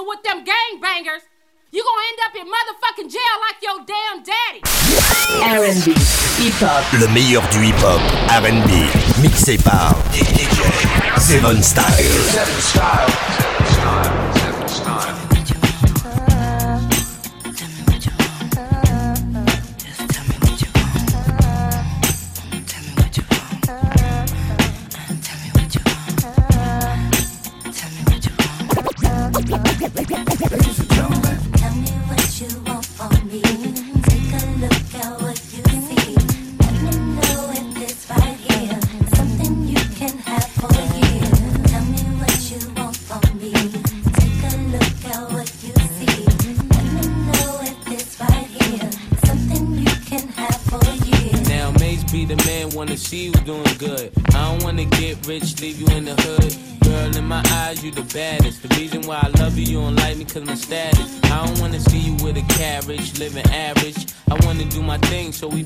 hanging with them gangbangers, you gonna end up in motherfucking jail like your damn daddy. R&B, hip-hop. Le meilleur du hip-hop, R&B, mixé par DJ Seven Style. Seven Style.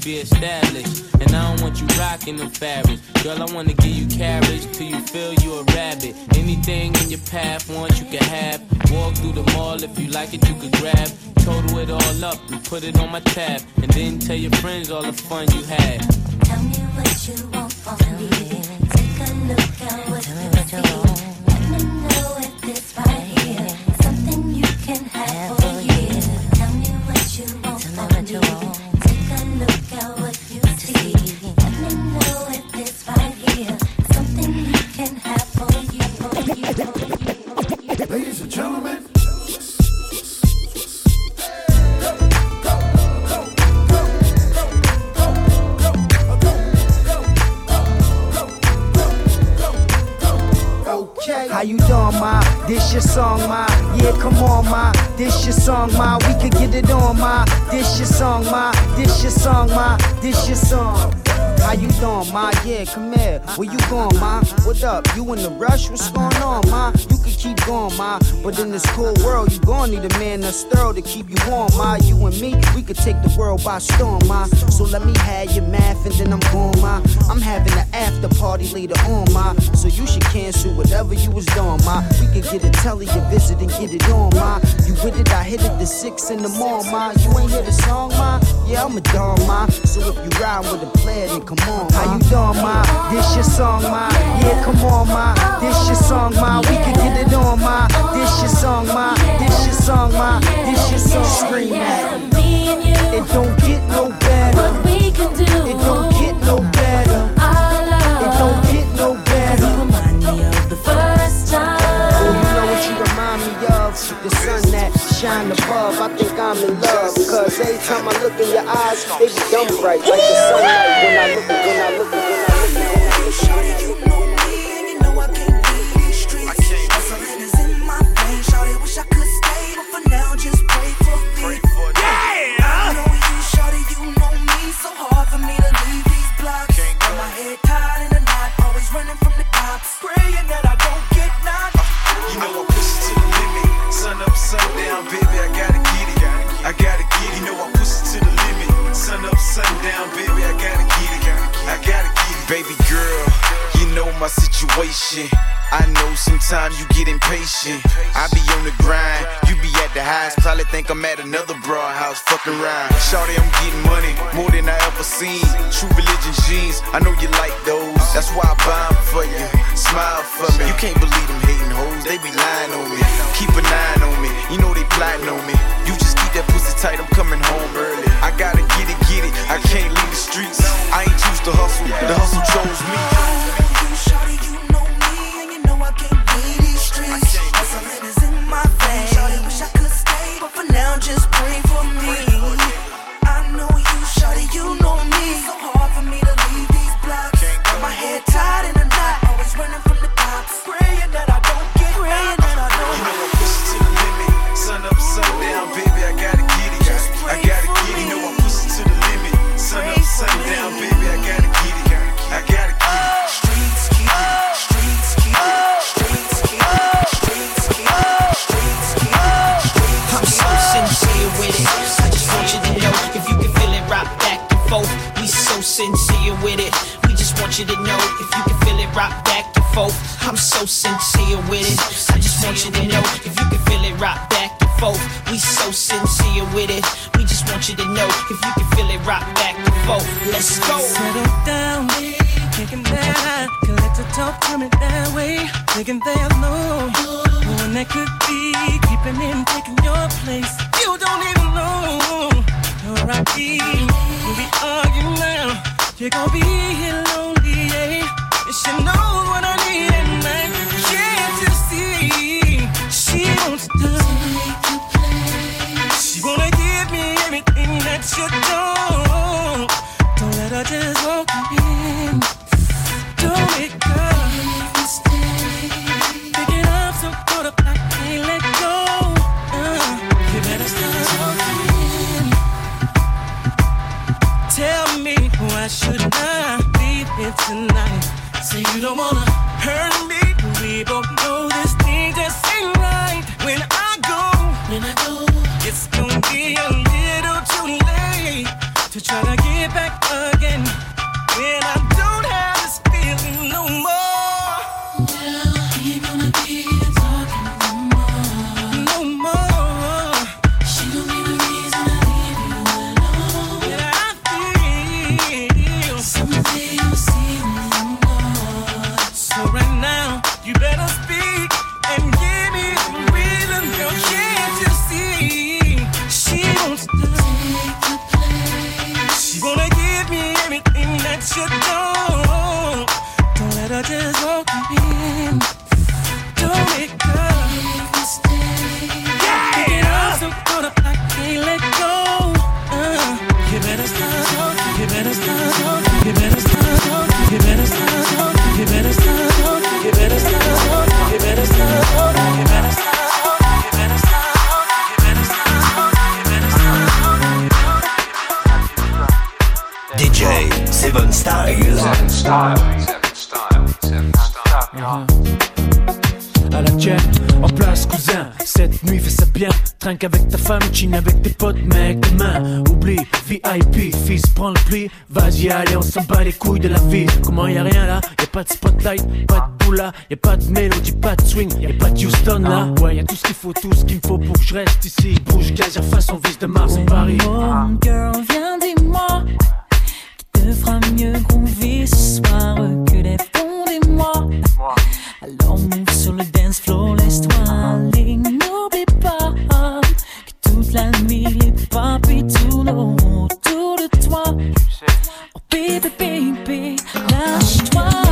Be established. And I don't want you rocking the fabrics. Girl, I wanna give you carriage till you feel you a rabbit. Anything in your path, want you can have. Walk through the mall if you like it, you could grab. Total it all up and put it on my tab. And then tell your friends all the fun you had. Tell me what you want from me. Take a look at what you see. Let me know man that's thorough to keep you warm, ma. You and me, we could take the world by storm, ma. So let me have your math and then I'm going, ma. I'm having an after party later on, ma. So you should cancel whatever you was doing, ma. We could get a telly a visit and get it on, ma. You with it, I hit it the six in the morning, ma. You ain't hear the song, ma? Yeah, I'm a dog, ma. So if you ride with a player, then come on, ma. How you doing, ma? This your song, ma. Yeah, come on, ma. This your song, ma. We could get it on, ma. This your song, ma. This your song, ma. This your song. Scream at it. It don't get no better. What we can do. It don't get no better. Our love. It don't get no better. Remind me of the first time. Oh, you know what you remind me of? The sun that shine above. I think I'm in love. Cause every time I look in your eyes, they be dumb bright. Like the sunlight when I look, when I look, when I look, when I look. My situation. I know sometimes you get impatient. I be on the grind, you be at the highs. Probably think I'm at another broad house, fucking rhyme. Shawty, I'm getting money, more than I ever seen. True religion jeans, I know you like those. That's why I buy 'em for you. Smile for me. You can't believe them hating hoes, they be lying on me. Keep an eye on me, you know they plotting on me. You just keep that pussy tight, I'm coming home early. I gotta get it, get it, I can't leave the streets. I ain't choose to hustle, the hustle chose me. Just pray for me. I know you, you know me. So hard for me to leave these blocks. Got my head tied in a knot, always running from the cops. Praying that I Seven style. Uh-huh. À la tienne, en place cousin, cette nuit fais ça bien, trinque avec ta femme, chine avec tes potes, mec, demain, oublie, VIP, fils, prends le pli, vas-y, allez, on s'en bat les couilles de la vie, comment y a rien là, y a pas de spotlight, pas de boula, y a pas de mélodie, pas de swing, y a pas de Houston là, ouais, y a tout ce qu'il faut, tout ce qu'il me faut pour que je reste ici, bouge, gazière, façon, vis de Mars, en Paris. Mon cœur, viens, dis-moi, me fera mieux groover ce soir que les ponts des mois. Alors move sur le dance floor, laisse-toi n'oublie pas que toute la nuit les papis tournent autour de toi. Oh baby, baby, lâche-toi.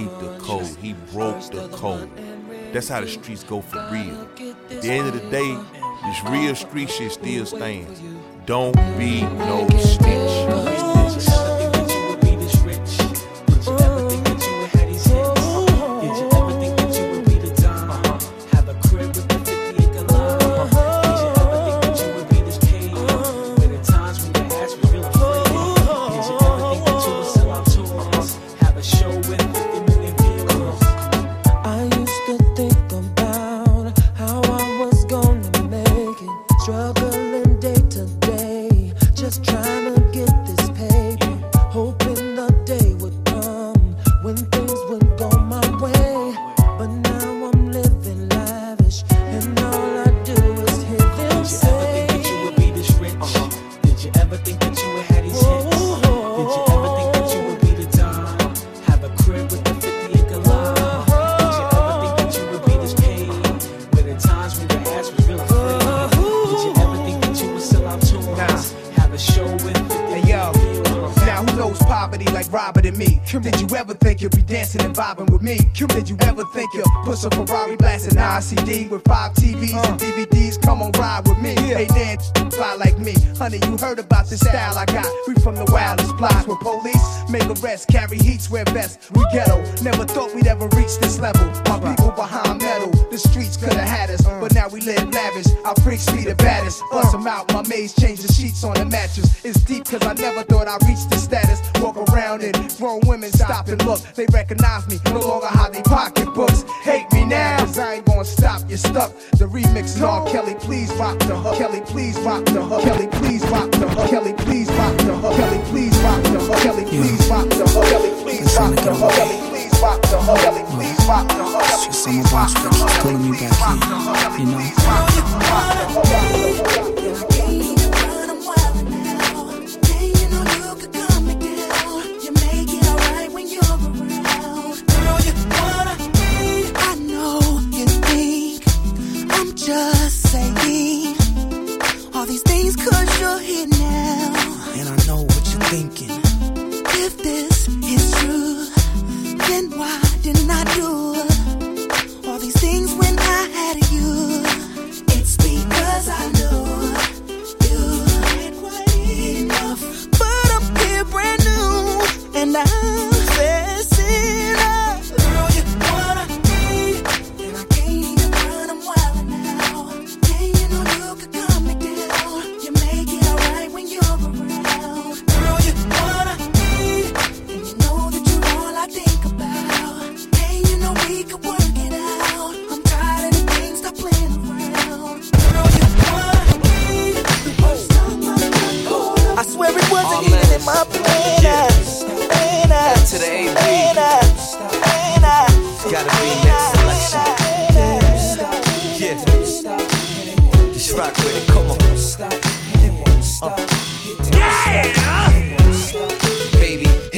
Keep the code. He broke the code. That's how the streets go for real. At the end of the day, this real street shit still stands. Don't be no snitch. ICD with five TVs and uh. DVDs? Come on, ride with me. Hey, Dan, fly like me. Honey, you heard about the style I got. We from the wildest plots with police. Make arrests, carry heats, wear vests. We ghetto. Never thought we'd ever reach this level. My people behind metal. The streets could have had us, uh. but now we live lavish. Our freaks be the baddest. Uh. Bust 'em out, my maze change the sheets on the mattress. It's deep cause I never thought I'd reach this status. Walk around and grown women stop and look. They recognize me, no longer hide they pocketbooks. Hate me now, cause I ain't gonna stop, you're stuck. The remix is all Kelly, please rock the hook. Kelly, please rock the hook. Kelly, please rock the hook. Kelly, please rock the hook. Kelly, please rock the hook. Kelly, please rock the hook. Kelly, please rock the hook. Kelly, please rock the hook. Kelly, please rock the hook. It's just some of us that keeps pulling me back in, you know. Just saying all these things cause you're here now. And I know what you're thinking. If this is true, then why didn't I do all these things when I had you? It's because I knew you ain't quite enough. But I'm here brand new, and I'm up yeah. to the AB. in us. It's gotta be next selection. Yeah, yeah. Just rock. Come on. Uh.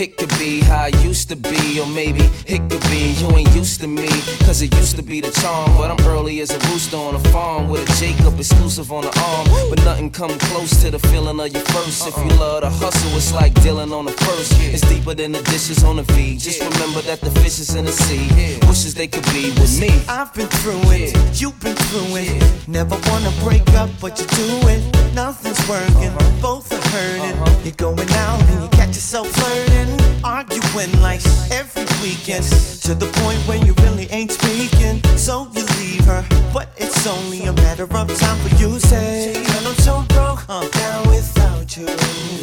It could be how I used to be, or maybe it could be you ain't used to me. Cause it used to be the charm, but I'm early as a rooster on a farm with a Jacob exclusive on the arm. But nothing come close to the feeling of your first. If you love the hustle, it's like dealing on the first. It's deeper than the dishes on the V. Just remember that the fish is in the sea. Wishes they could be with me. I've been through it, you've been through it. Never wanna break up, but you do it. Nothing's working, uh-huh. both are hurting. Uh-huh. You're going out and you catch yourself flirting, arguing like every weekend. To the point where you really ain't speaking. So you leave her, but it's only a matter of time for you say, Girl, I'm so broke, I'm down without you.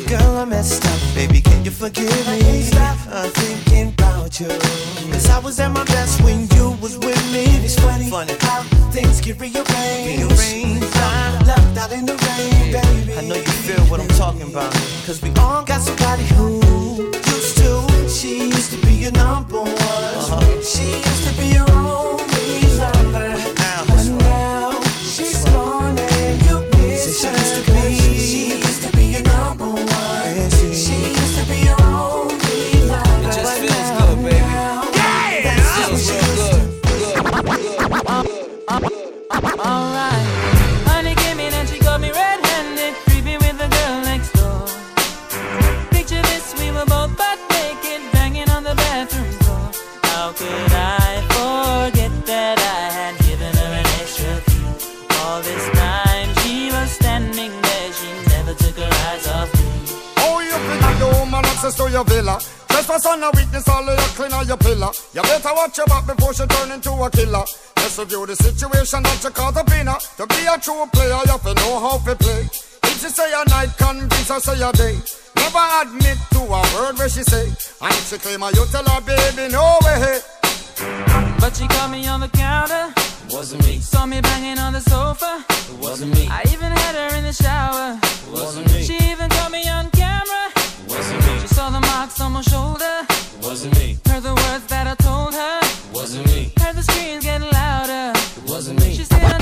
Girl, I messed up, baby, can you forgive me? I'm uh, thinking about you. Cause I was at my best when you was with me. It's funny, funny how things get rearranged. rearranged. I'm left out in the rain, baby. I know you feel what I'm talking about. Cause we all got somebody who. She used to be your number one. She used to be your only lover. Now, but now she's gone and you miss her. She used to be. She used to be your number one. She used to be your only lover. It just But feels now- good, baby. Yeah! It feels real good. Alright. Honey came in and she got access to your villa. Trespass on a weakness, all of your cleaner, your pillar. You better watch your back before she turn into a killer. Let's review the situation that you caught up in. To be a true player, you have to know how to play. If she say a night, convince her say a day. Never admit to a word where she say. And if she claim her, you tell her, baby, no way. But she caught me on the counter. Wasn't me. Saw me banging on the sofa. It wasn't me. I even had her in the shower. It wasn't me. She even caught me on the marks on my shoulder. It wasn't me. Heard the words that I told her. It wasn't me. Heard the screams getting louder. It wasn't me. She said.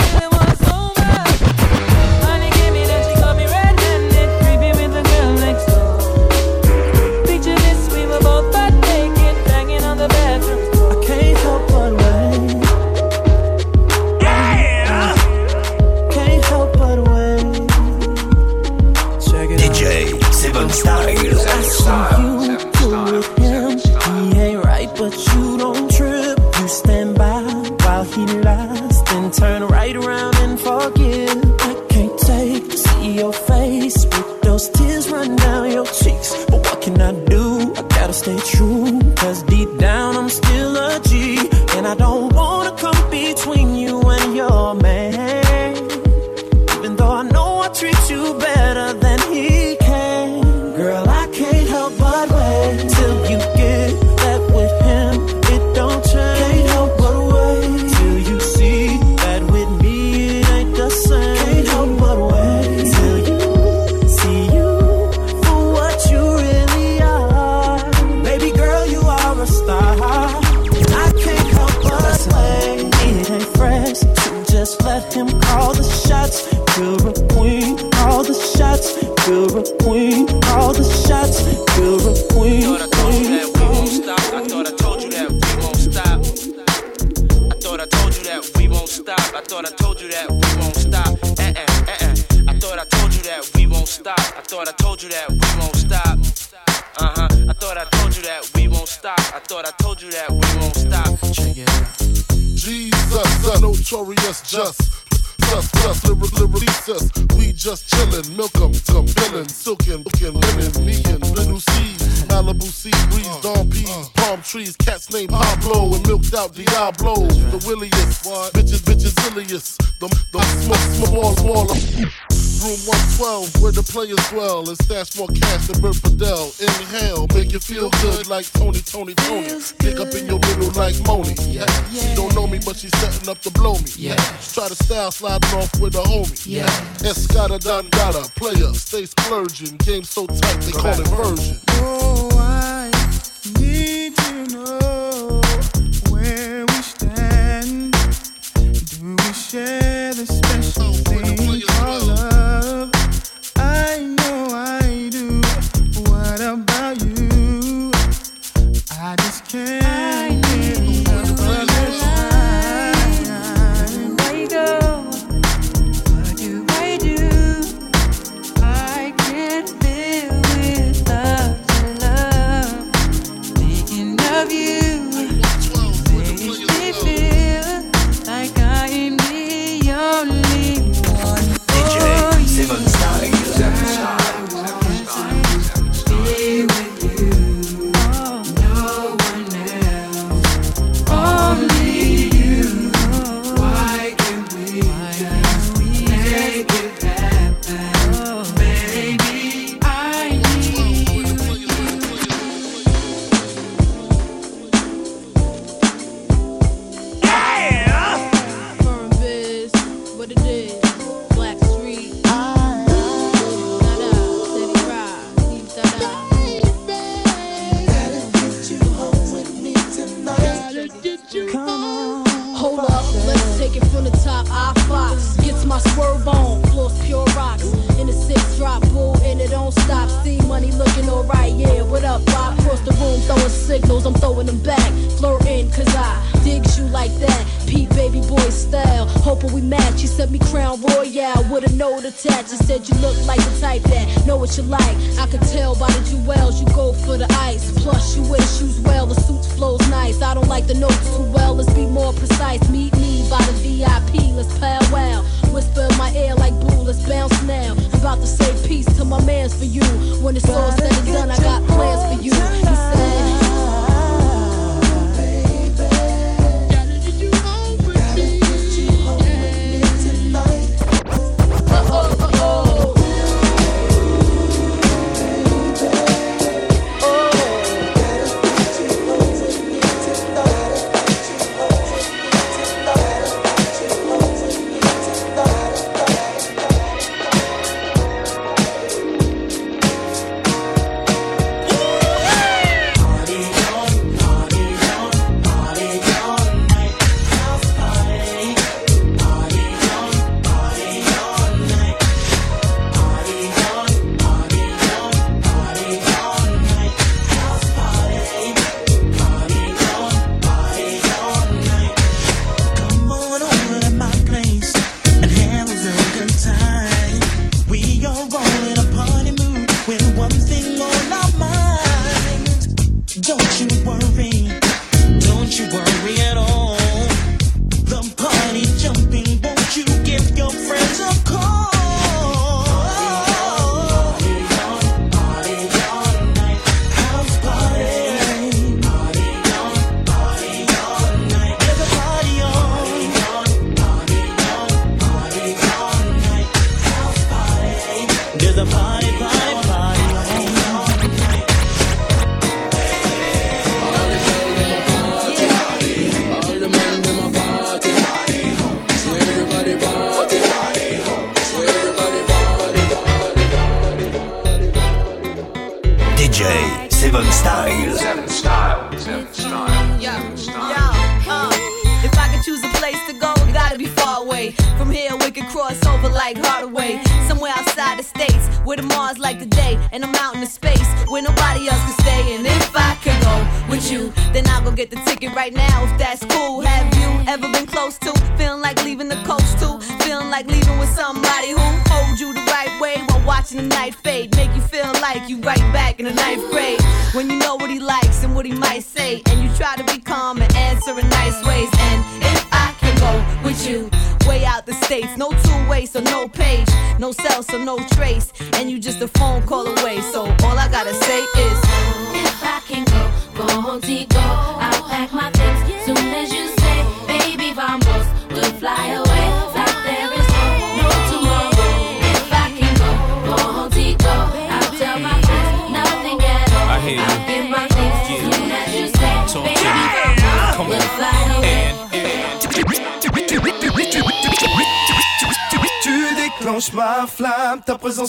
done gotta. Player, stay splurging. Game so tight, they call it version.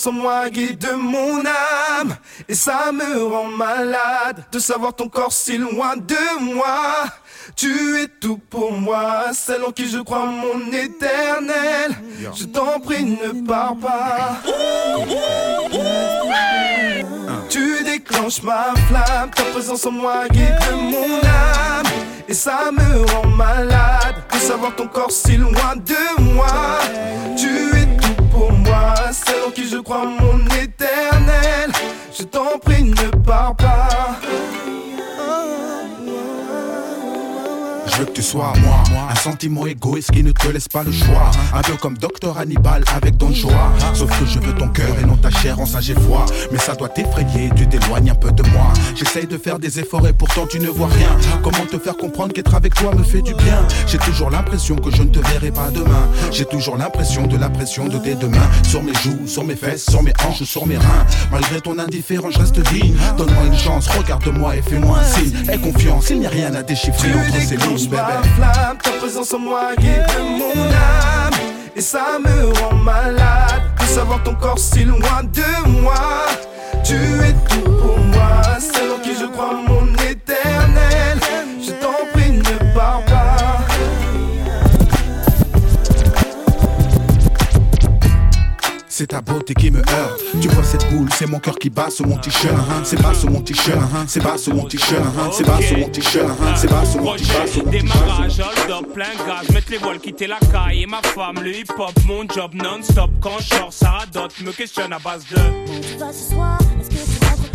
En moi guide mon âme. Et ça me rend malade de savoir ton corps si loin de moi. Tu es tout pour moi, celle en qui je crois mon éternel. Je t'en prie, ne pars pas. Tu déclenches ma flamme, ta présence en moi guide mon âme. Et ça me rend malade de savoir ton corps si loin de moi. Tu es qui je crois mon éternel. Je t'en prie, ne pars pas. Je veux que tu sois moi, un sentiment égoïste qui ne te laisse pas le choix. Un peu comme Docteur Hannibal avec Don Choa. Sauf que je veux ton cœur et non ta chair en sage et foi. Mais ça doit t'effrayer, tu t'éloignes un peu de moi. J'essaye de faire des efforts et pourtant tu ne vois rien. Comment te faire comprendre qu'être avec toi me fait du bien? J'ai toujours l'impression que je ne te verrai pas demain. J'ai toujours l'impression de la pression de tes deux mains sur mes joues, sur mes fesses, sur mes hanches, sur mes reins. Malgré ton indifférence, je reste digne. Donne-moi une chance, regarde-moi et fais-moi un signe. Aie confiance, il n'y a rien à déchiffrer entre ces lignes, flamme, ta présence en moi guide mon âme. Et ça me rend malade de savoir ton corps si loin de moi. Tu es tout pour moi, celle en qui je crois mon C'est ta beauté qui me heurte. Tu vois cette boule, c'est mon cœur qui bat sur mon t-shirt. C'est bas sur mon t-shirt, c'est bas sur mon t-shirt, c'est bas sur mon t-shirt, c'est bas sur mon t-shirt. Démarrage, hold up, plein gaz, mettre les voiles, quitter la caille et ma femme, le hip-hop, mon job non-stop. Quand je sors, ça radote, me questionne à base de. Tu vas ce soir, est-ce que tu rentres pas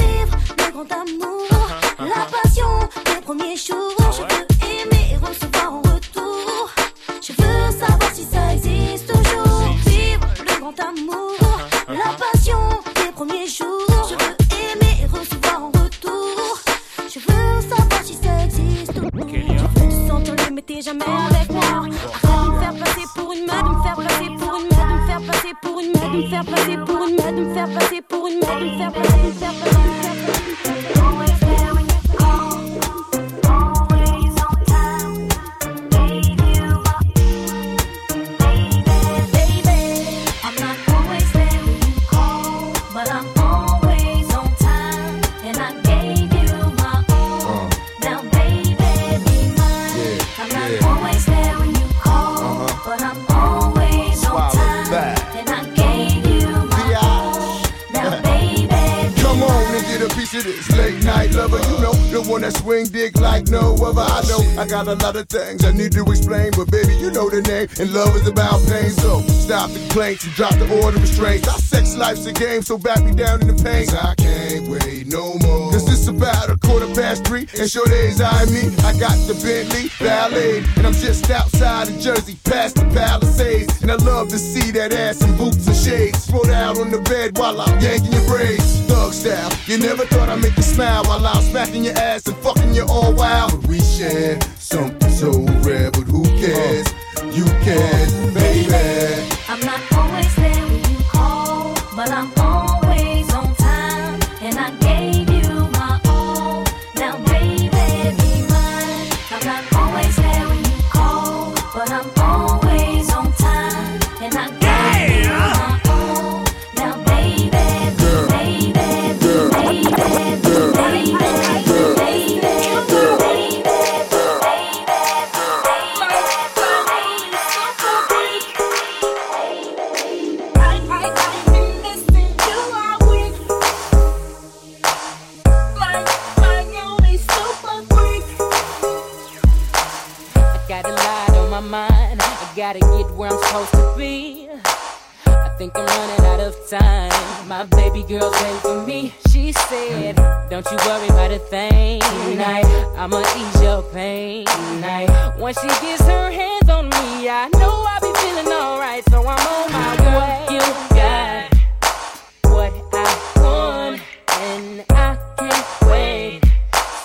vivre le grand amour, la passion des premiers jours. Je veux aimer et recevoir lot of things I need to explain, but baby, you know the name. And love is about pain. So stop the complaints and drop the order of restraints. Our sex life's a game, so back me down in the pain. I can't wait three, and sure days I me. I got the Bentley Ballet, and I'm just outside of Jersey, past the Palisades. And I love to see that ass in boots and shades. Spread out on the bed while I'm yanking your braids. Thug style, you never thought I'd make you smile while I'm smacking your ass and fucking you all wild. But we share something so rare, but who cares? You can, baby. She said, Don't you worry about a thing tonight. I'ma ease your pain tonight. Once she gets her hands on me, I know I'll be feeling alright. So I'm on my way. You got what I want, and I can't wait.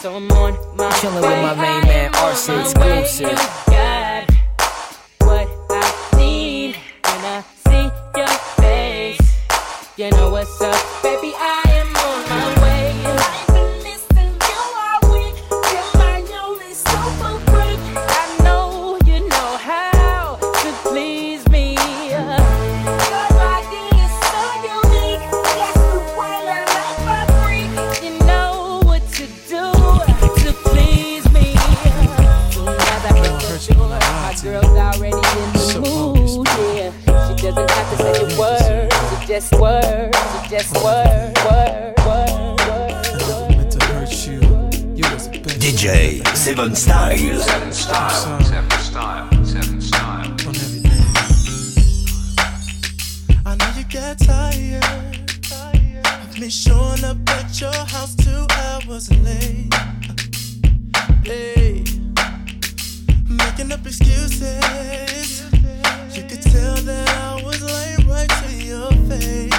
So I'm on my Chilling way. with my main man, Arson exclusive. You got what I need when I see your face. You know what's up, just word, she just word, word, word, word. DJ Seven Style. Seven Style. Seven Style. Seven Style. I know you get tired of me showing up at your house two hours late. Hey, making up excuses. You could tell that I was late right to your face.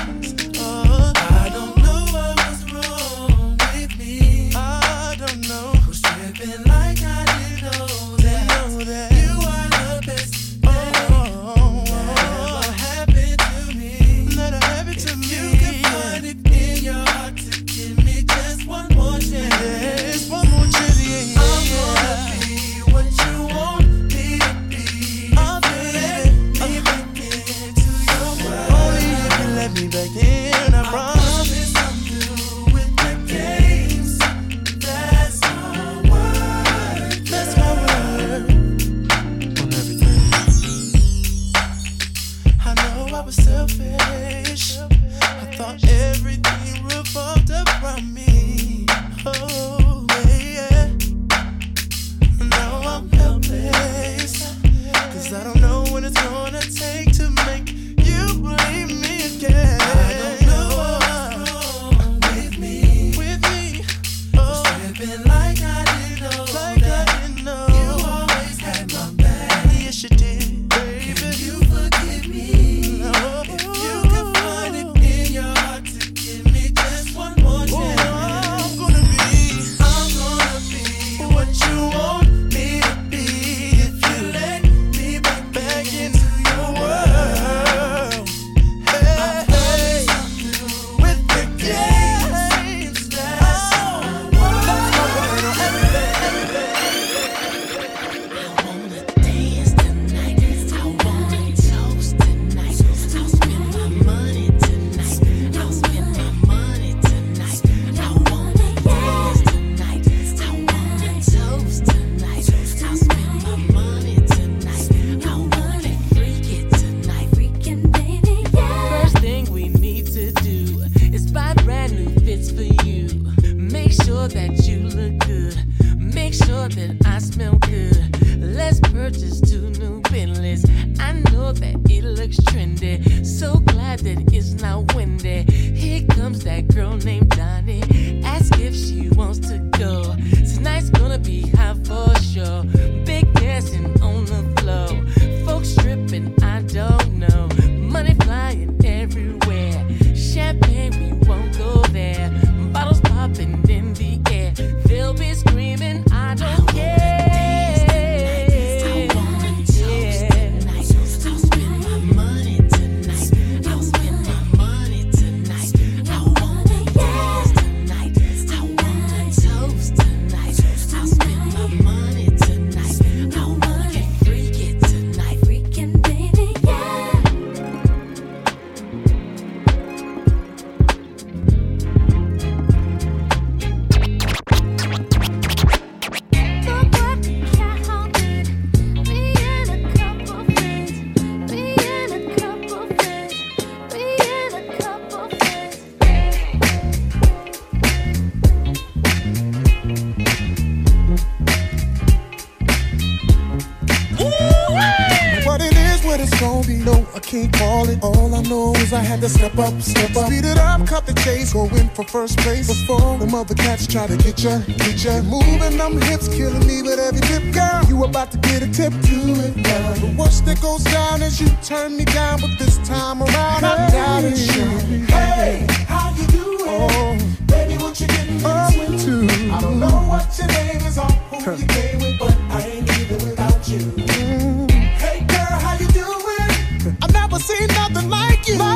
I I had to step up, step up. Speed it up, cut the chase, go in for first place. Before the mother cats try to get ya, get ya. Moving them hips, killing me with every tip, girl. You about to get a tip, do it, girl. The worst that goes down is you turn me down, but this time around, I doubt you. Hey, how you doing? Oh, baby, what you getting into? I don't know what your name is or who you came with,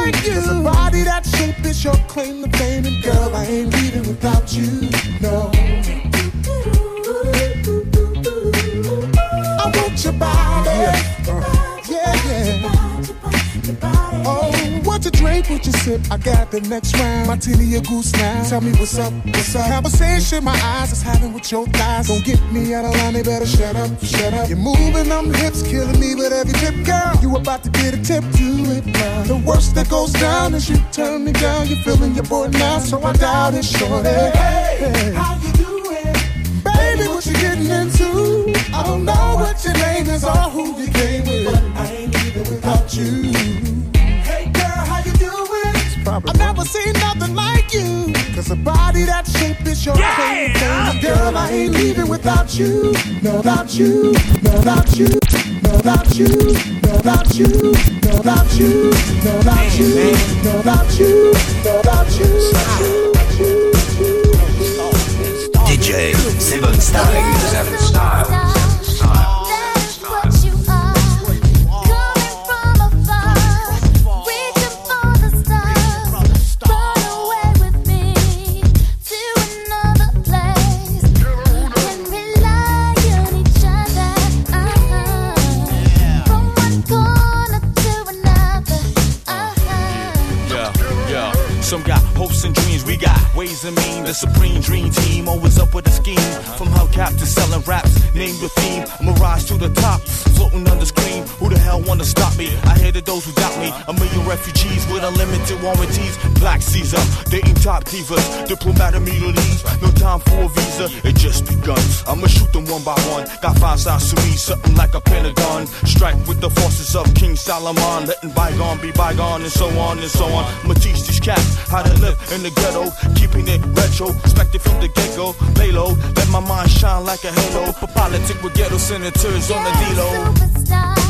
like you. Cause a body that shape is your claim to fame. And girl, I ain't leaving without you. No. What you sip? I got the next round. Martini, a goose now. Tell me what's up, what's up? Conversation my eyes is having with your thighs. Don't get me out of line, they better shut up, shut up. You're moving them hips, killing me with every tip, girl. You about to get a tip, do it now. The worst that goes down is you turn me down. You're feeling your boy now, so I doubt it, shorty. Hey, how you doing? Baby, what you getting into? I don't know what your name is or who you came with. But I ain't leaving without you. I've never seen nothing like you. Cause a body that shape is your yeah! thing. Girl, I ain't leaving without you. No, without you. No, without you. No, without you. No, without you. No, without you. No, without you. No, without you. No, without you. DJ Seven Style. Seven Style. Dream team, always up with a scheme. From hubcap to selling raps, name the theme. Mirage to the top, floating wanna stop me? I hated those who doubt me. A million refugees with unlimited warranties. Black Caesar, dating top divas. Diplomatic East, no time for a visa. It just begun. I'ma shoot them one by one. Got five sides to me, something like a pentagon. Strike with the forces of King Solomon. Letting bygone be bygone, and so on and so on. I'ma teach these cats how to live in the ghetto, keeping it retro. Expected from the get go, lay low. Let my mind shine like a halo. For politic with ghetto senators on the D-Lo. One,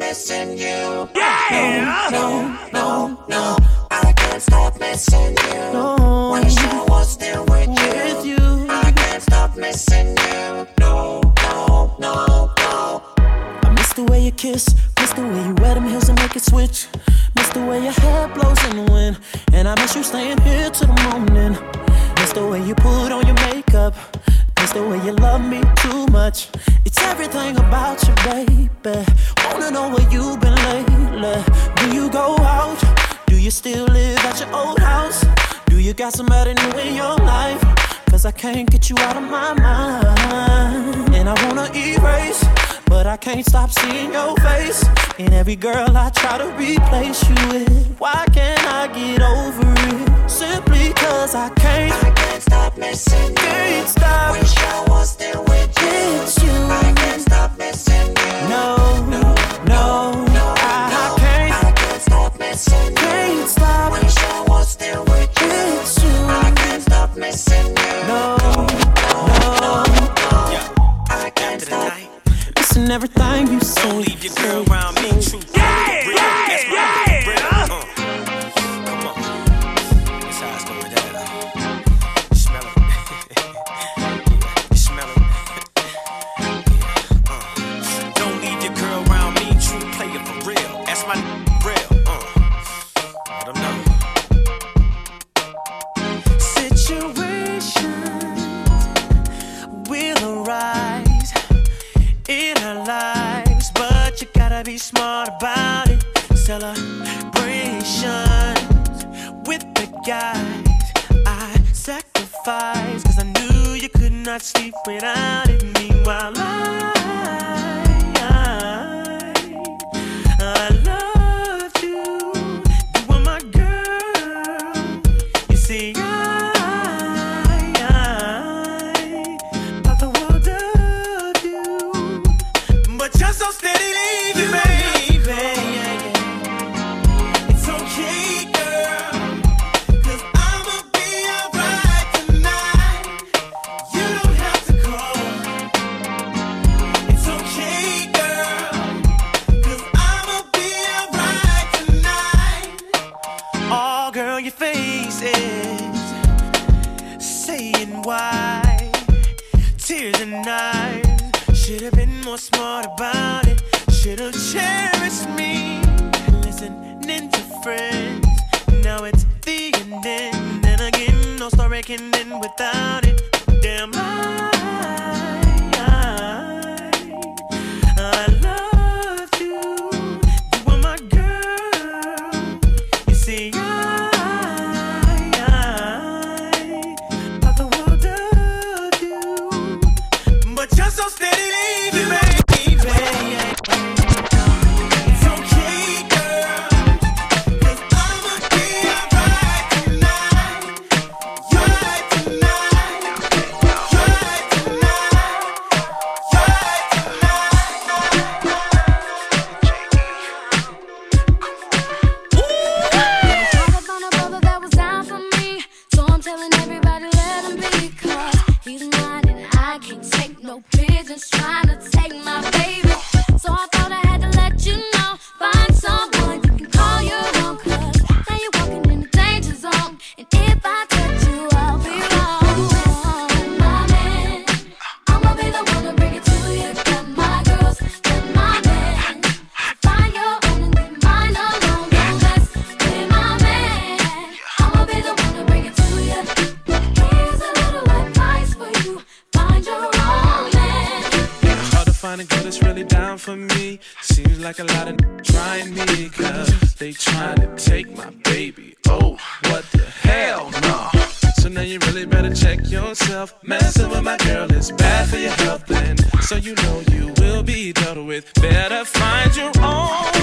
missing you. Yeah! See, be dealt with. Better find your own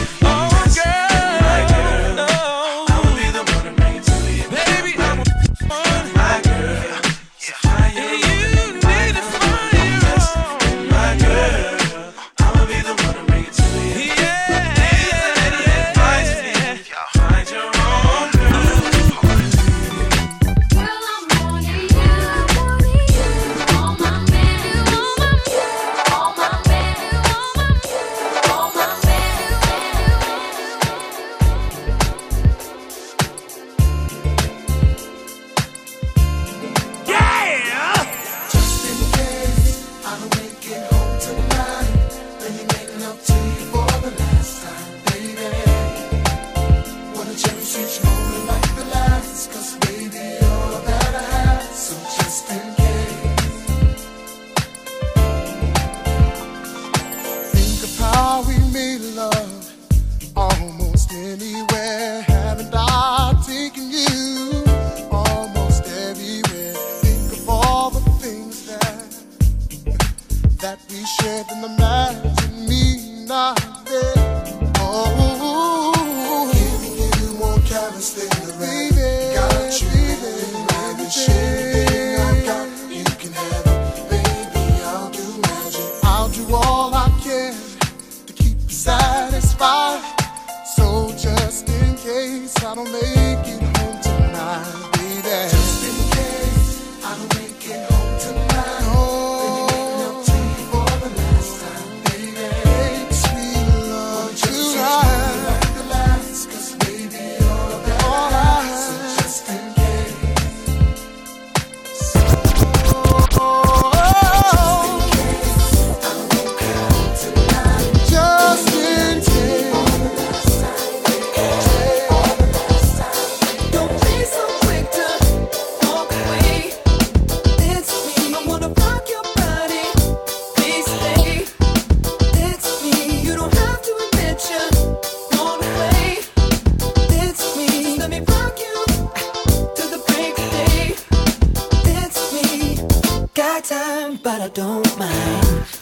time, but I don't mind.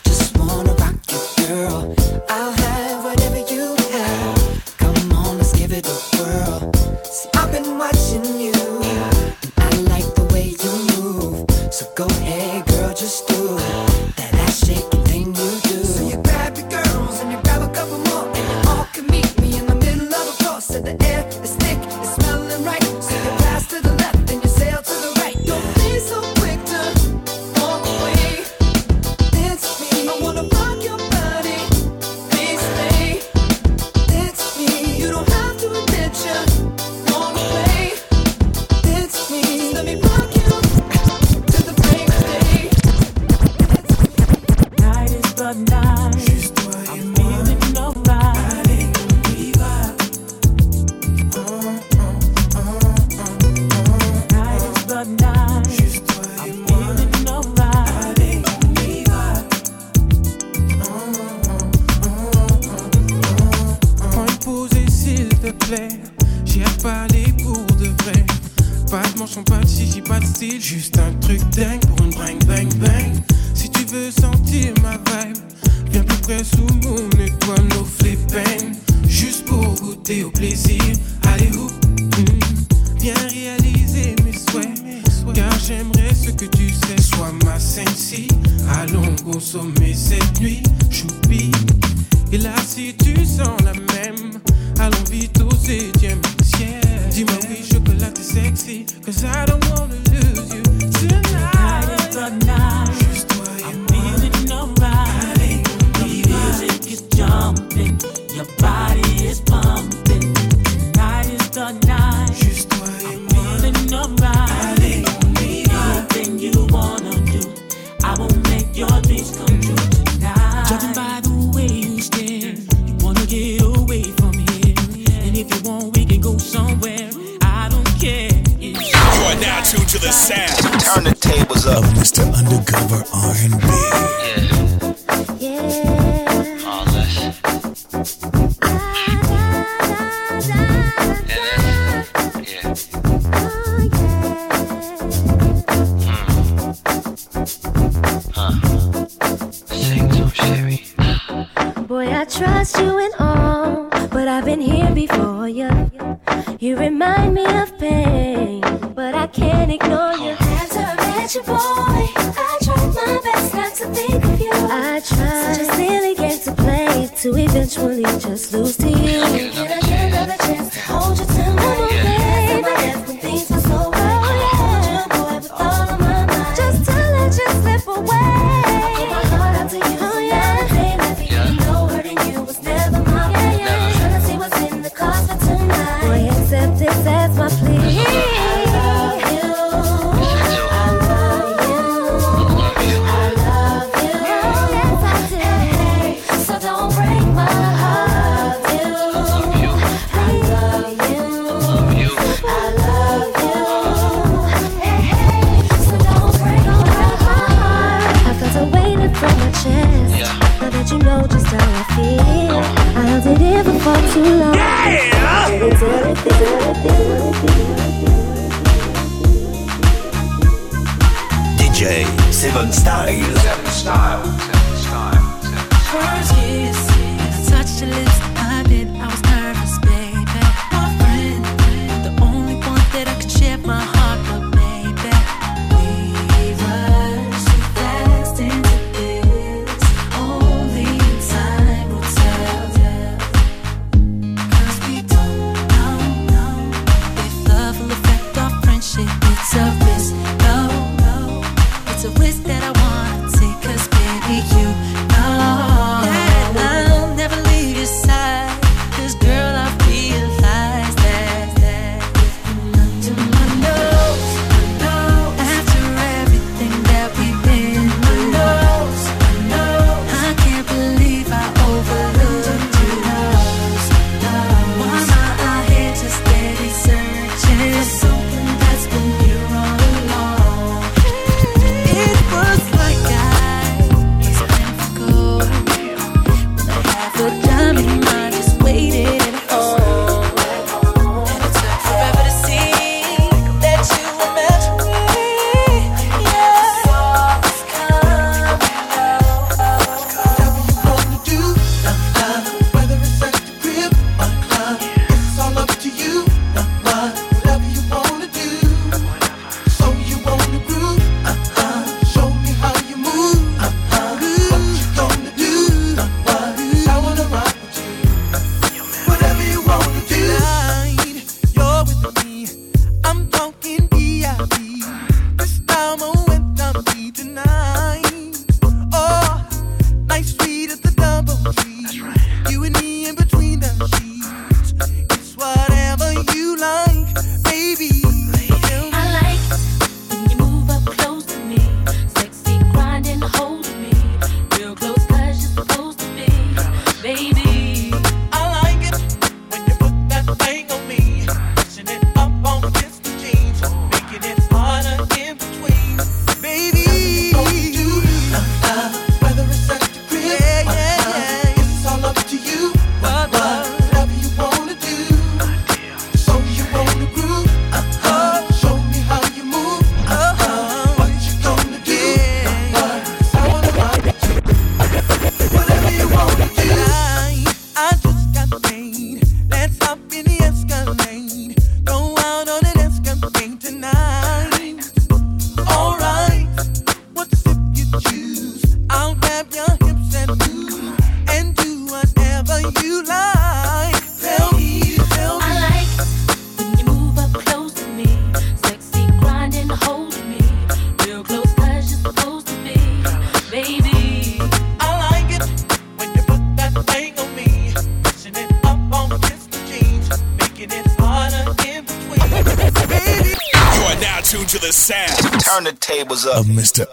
Tables up. of Mr.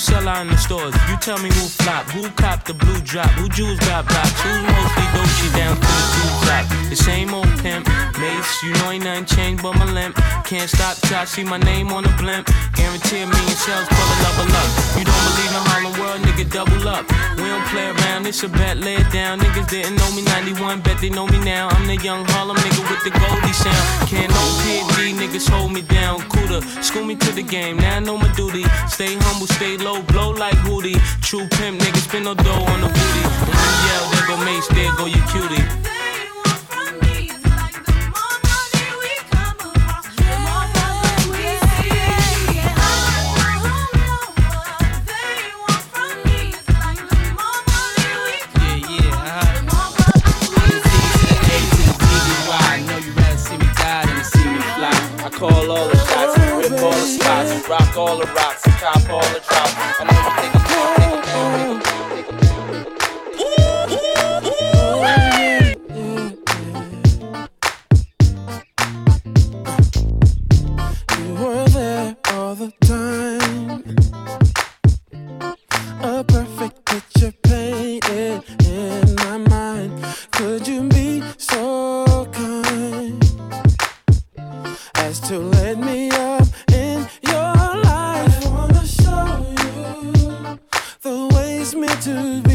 sell out in the stores. Tell me who flop, who cop the blue drop, who jewels got blocks, who mostly Dolce down to the two drop. The same old pimp, Mase, you know ain't nothing changed but my limp. Can't stop till I see my name on the blimp. Guarantee a million sales, pull a level up. You don't believe in Harlem World, nigga, double up. We don't play around, it's a bet, lay it down. Niggas didn't know me 91, bet they know me now. I'm the young Harlem nigga with the Goldie sound. Can't no PD, niggas hold me down. Cooler, school me to the game, now I know my duty. Stay humble, stay low, blow like Hootie. True pimp, niggas spend no dough on the booty. When you yell, there go Mase, there go your cutie. They want from me, it's like the more money we come across. They're more about that we uh-huh. hate. I call all the shots, rip all the spots, rock all the rocks, cop all the drops. I know you think You were there all the time. A perfect picture painted in my mind. Could you be so kind as to let me up your life? I wanna show you the ways meant to be.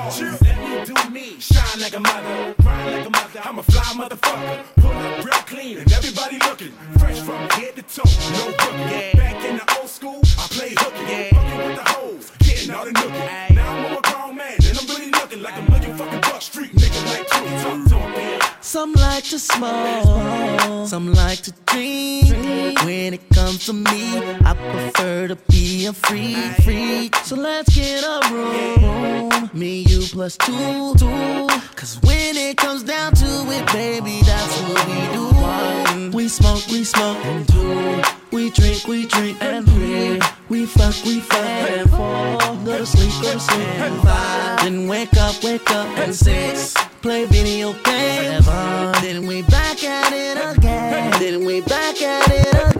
Let me do me. Shine like a mother. grind like a mother. I'm a fly motherfucker. Pull up real clean and everybody looking. Fresh from head to toe. No rookie. Yeah. Back in the old school, I play hooky. Yeah. Fucking with the hoes. Getting all the nookie. Now I'm a grown man and I'm really looking like a million fucking buck street nigga like Tony Talk to me. Some like to smoke, some like to drink. When it comes to me, I prefer to be a free freak. So let's get a room, me, you plus two, two. Cause when it comes down to it, baby, that's what we do. We smoke, we smoke, and do. We drink, we drink, and three. We fuck, we fuck, and four. Go to sleep, go to sleep, and five. Then wake up, wake up, and six play video games. Then we back at it again. Then we back at it again.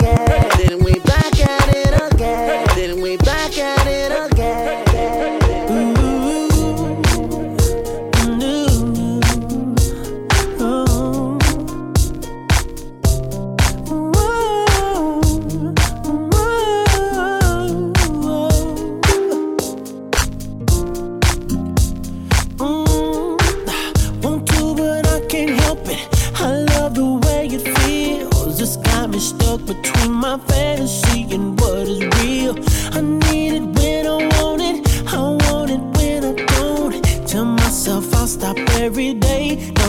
stop every day.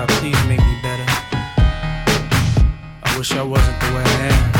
God, please make me better. I wish I wasn't the way I am.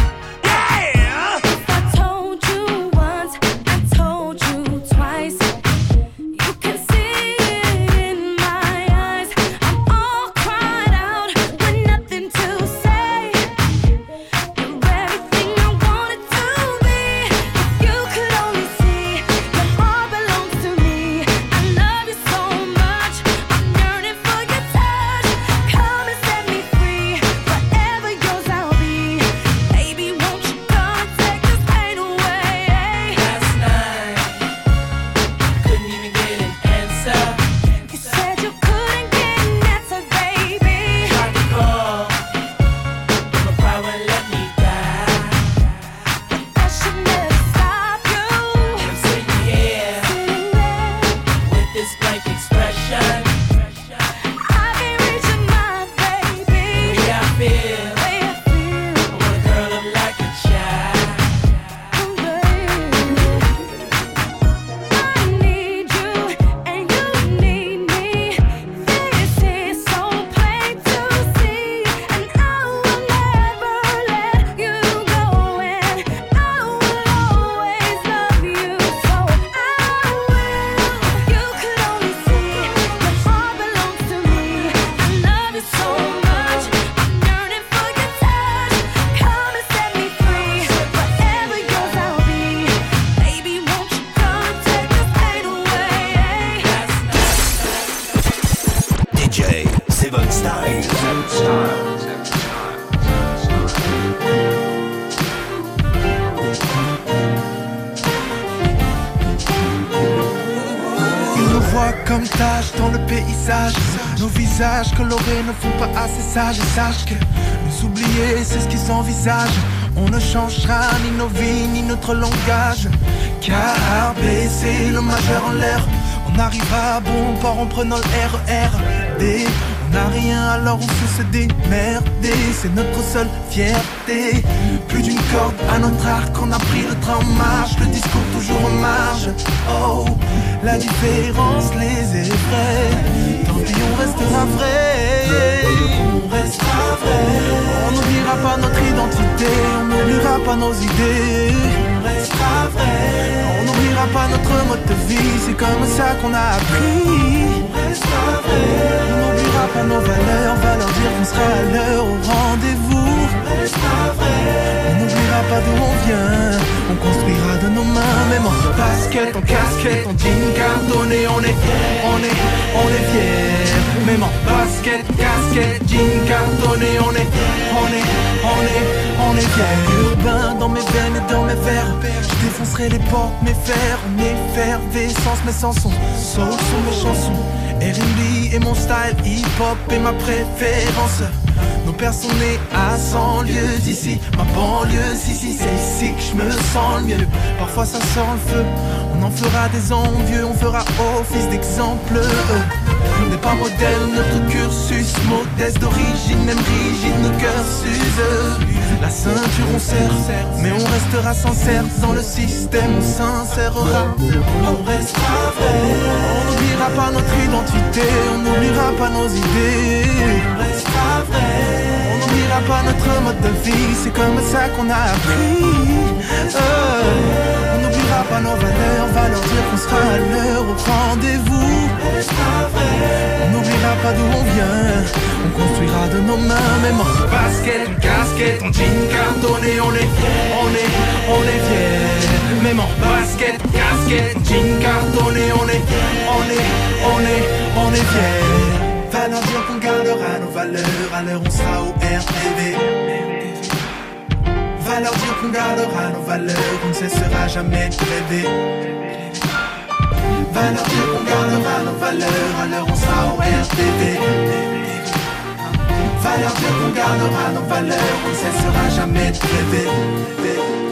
C'est notre seule fierté. Plus d'une corde à notre arc, on a pris le train en marche, le discours toujours en marge. Oh, la différence les effraie. Tant pis, on restera vrai. On restera vrai. On n'oubliera pas notre identité, on n'oubliera pas nos idées. On n'oubliera pas notre mode de vie, c'est comme ça qu'on a appris. On restera vrai. On n'oubliera pas nos valeurs, on va leur dire qu'on sera à l'heure au rendez-vous. On n'oubliera pas d'où on vient, on construira de nos mains, même en basket, en casquette, en jean cartonné, on est, on est, on est fiers. Même en basket, casquette, jean cartonné, on est, on est, on est, on est fiers. Urbain dans mes veines et dans mes verres, je défoncerai les portes, mes fers, en effervescence, sans son, soul sont mes chansons. R&B et mon style, hip-hop et ma préférence. Nos pères sont nés à 100 lieues d'ici. Ma banlieue, si si c'est ici que je me sens le mieux. Parfois ça sort le feu. On en fera des envieux On fera office d'exemple N'est pas modèle notre cursus Modeste d'origine même rigide Nos cœurs s'usent. La ceinture on serre Mais on restera sincère. Dans le système on s'insérera On restera vrai. On n'oubliera pas notre identité On n'oubliera pas nos idées. On restera vrai. On n'oubliera pas notre mode de vie, c'est comme ça qu'on a appris. Euh, pas nos valeurs, on va leur dire sera à l'heure au rendez-vous. On n'oubliera pas d'où on vient, on construira de nos mains, même en basket, casquette, en jean cartonné, on est, on est, on est fiers. Même en basket, casquette, jean cartonné, on est, on est, on est, on est fiers. Va leur dire qu'on gardera nos valeurs, à l'heure on sera au RTV. Va leur dire qu'on gardera nos valeurs, on ne cessera jamais de rêver. Va leur dire qu'on gardera nos valeurs, l'heure on sera au RTV. Va leur dire qu'on gardera nos valeurs, on ne cessera jamais de rêver.